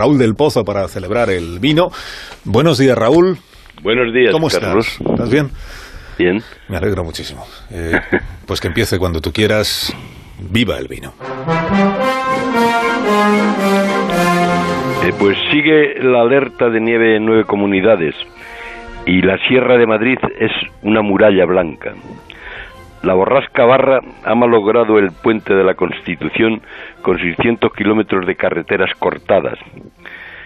Raúl del Pozo para celebrar el vino. Buenos días, Raúl. Buenos días, ¿Cómo Carlos. estás? ¿Estás bien? Bien. Me alegro muchísimo. Eh, pues que empiece cuando tú quieras. Viva el vino. Eh, pues sigue la alerta de nieve en nueve comunidades y la Sierra de Madrid es una muralla blanca. La borrasca Barra ha malogrado el puente de la Constitución con 600 kilómetros de carreteras cortadas.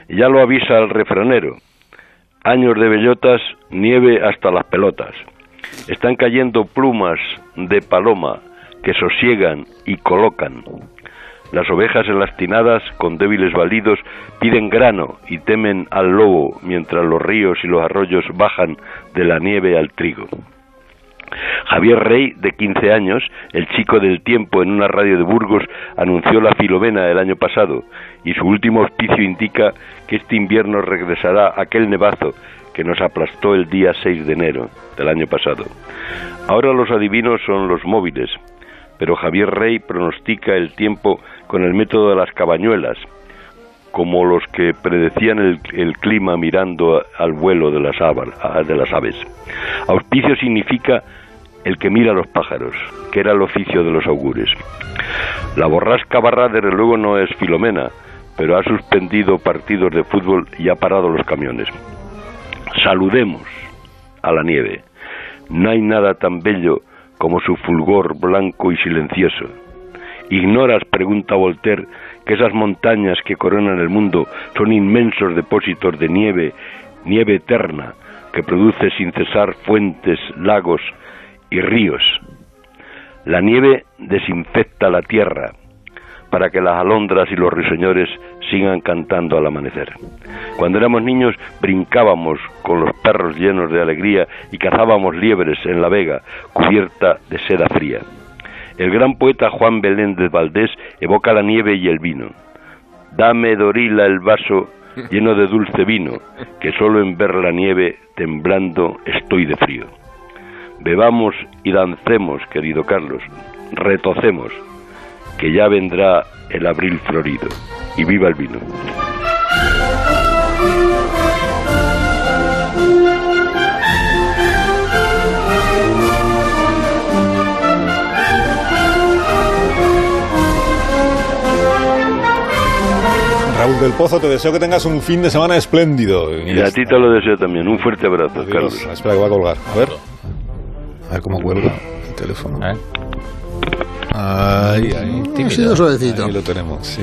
Ya lo avisa el refranero. Años de bellotas, nieve hasta las pelotas. Están cayendo plumas de paloma que sosiegan y colocan. Las ovejas elastinadas, con débiles balidos, piden grano y temen al lobo, mientras los ríos y los arroyos bajan de la nieve al trigo. Javier Rey, de 15 años, el chico del tiempo en una radio de Burgos, anunció la filomena el año pasado y su último auspicio indica que este invierno regresará aquel nevazo que nos aplastó el día 6 de enero del año pasado. Ahora los adivinos son los móviles, pero Javier Rey pronostica el tiempo con el método de las cabañuelas, como los que predecían el, el clima mirando al vuelo de las, de las aves. Auspicio significa el que mira a los pájaros, que era el oficio de los augures. La borrasca barra, desde luego, no es Filomena, pero ha suspendido partidos de fútbol y ha parado los camiones. Saludemos a la nieve. No hay nada tan bello como su fulgor blanco y silencioso. ¿Ignoras, pregunta Voltaire, que esas montañas que coronan el mundo son inmensos depósitos de nieve, nieve eterna, que produce sin cesar fuentes, lagos y ríos? La nieve desinfecta la tierra para que las alondras y los ruiseñores sigan cantando al amanecer. Cuando éramos niños brincábamos con los perros llenos de alegría y cazábamos liebres en la vega cubierta de seda fría. El gran poeta Juan Belén de Valdés evoca la nieve y el vino. Dame, Dorila, el vaso lleno de dulce vino, que solo en ver la nieve temblando estoy de frío. Bebamos y dancemos, querido Carlos, retocemos, que ya vendrá el abril florido. Y viva el vino. Raúl del Pozo, te deseo que tengas un fin de semana espléndido. Y a ti te lo deseo también. Un fuerte abrazo, Adiós. Carlos. Espera que va a colgar. A ver. Ver cómo cuelga el teléfono. ¿Eh? Ahí, ahí. Ha sido suavecito. Ahí lo tenemos, sí.